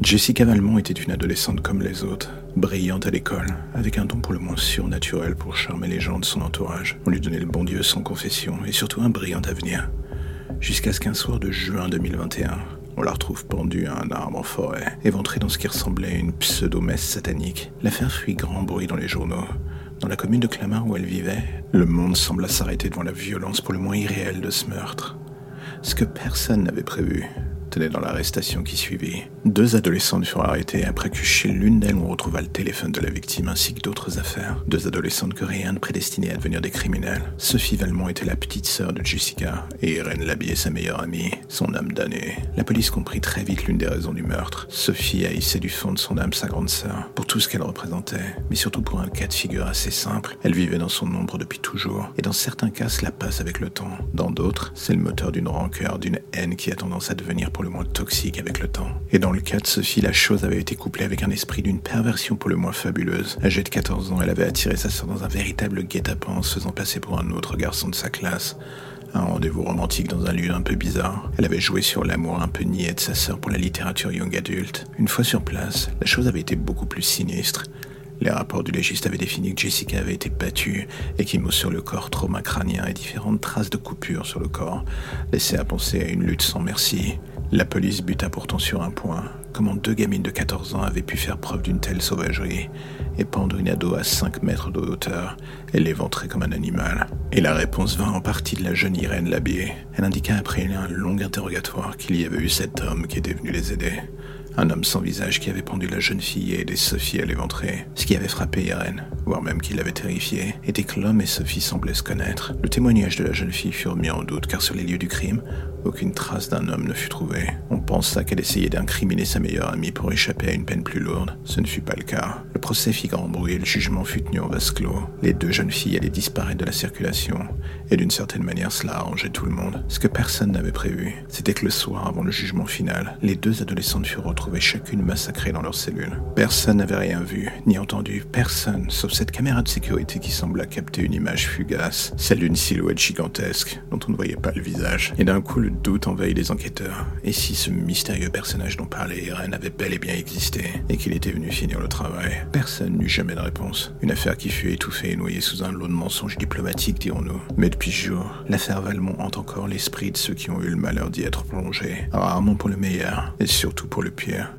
Jessica Valmont était une adolescente comme les autres, brillante à l'école, avec un don pour le moins surnaturel pour charmer les gens de son entourage. On lui donnait le bon Dieu sans confession et surtout un brillant avenir. Jusqu'à ce qu'un soir de juin 2021, on la retrouve pendue à un arbre en forêt, éventrée dans ce qui ressemblait à une pseudo-messe satanique. L'affaire fit grand bruit dans les journaux. Dans la commune de Clamart où elle vivait, le monde sembla s'arrêter devant la violence pour le moins irréelle de ce meurtre. Ce que personne n'avait prévu, tenait dans l'arrestation qui suivit. Deux adolescentes furent arrêtées après que chez l'une d'elles on retrouva le téléphone de la victime ainsi que d'autres affaires. Deux adolescentes ne prédestinait à devenir des criminels. Sophie Valmont était la petite sœur de Jessica et Irène Labier sa meilleure amie, son âme damnée. La police comprit très vite l'une des raisons du meurtre. Sophie haïssait du fond de son âme sa grande sœur pour tout ce qu'elle représentait, mais surtout pour un cas de figure assez simple. Elle vivait dans son ombre depuis toujours et dans certains cas cela passe avec le temps. Dans d'autres, c'est le moteur d'une rancœur, d'une haine qui a tendance à devenir pour le moins toxique avec le temps. Et dans le cas de Sophie, la chose avait été couplée avec un esprit d'une perversion pour le moins fabuleuse. Âgée de 14 ans, elle avait attiré sa sœur dans un véritable guet-apens en se faisant passer pour un autre garçon de sa classe. Un rendez-vous romantique dans un lieu un peu bizarre. Elle avait joué sur l'amour un peu niais de sa sœur pour la littérature young adulte. Une fois sur place, la chose avait été beaucoup plus sinistre. Les rapports du légiste avaient défini que Jessica avait été battue, échymose sur le corps, trauma crânien et différentes traces de coupures sur le corps laissaient à penser à une lutte sans merci. La police buta pourtant sur un point. Comment deux gamines de 14 ans avaient pu faire preuve d'une telle sauvagerie et pendre une ado à 5 mètres de hauteur et l'éventrer comme un animal Et la réponse vint en partie de la jeune Irène Labier. Elle indiqua après un long interrogatoire qu'il y avait eu cet homme qui était venu les aider. Un homme sans visage qui avait pendu la jeune fille et aidé Sophie à l'éventrer. Ce qui avait frappé Irène, voire même qui l'avait terrifiée, était que l'homme et Sophie semblaient se connaître. Le témoignage de la jeune fille fut mis en doute car sur les lieux du crime, aucune trace d'un homme ne fut trouvée. On pensa qu'elle essayait d'incriminer sa meilleure amie pour échapper à une peine plus lourde. Ce ne fut pas le cas. Le procès fit grand bruit et le jugement fut tenu en vase clos. Les deux jeunes filles allaient disparaître de la circulation. Et d'une certaine manière, cela arrangeait tout le monde. Ce que personne n'avait prévu, c'était que le soir avant le jugement final, les deux adolescentes furent retrouvées chacune massacrées dans leur cellule. Personne n'avait rien vu, ni entendu. Personne, sauf cette caméra de sécurité qui sembla capter une image fugace, celle d'une silhouette gigantesque, dont on ne voyait pas le visage. Et d'un coup, le doute envahit les enquêteurs. Et si ce mystérieux personnage dont parlait Irène avait bel et bien existé, et qu'il était venu finir le travail? Personne n'eut jamais de réponse. Une affaire qui fut étouffée et noyée sous un lot de mensonges diplomatiques, dirons-nous. Mais depuis ce jour, l'affaire Valmont hante encore l'esprit de ceux qui ont eu le malheur d'y être plongés. Rarement pour le meilleur, et surtout pour le pire.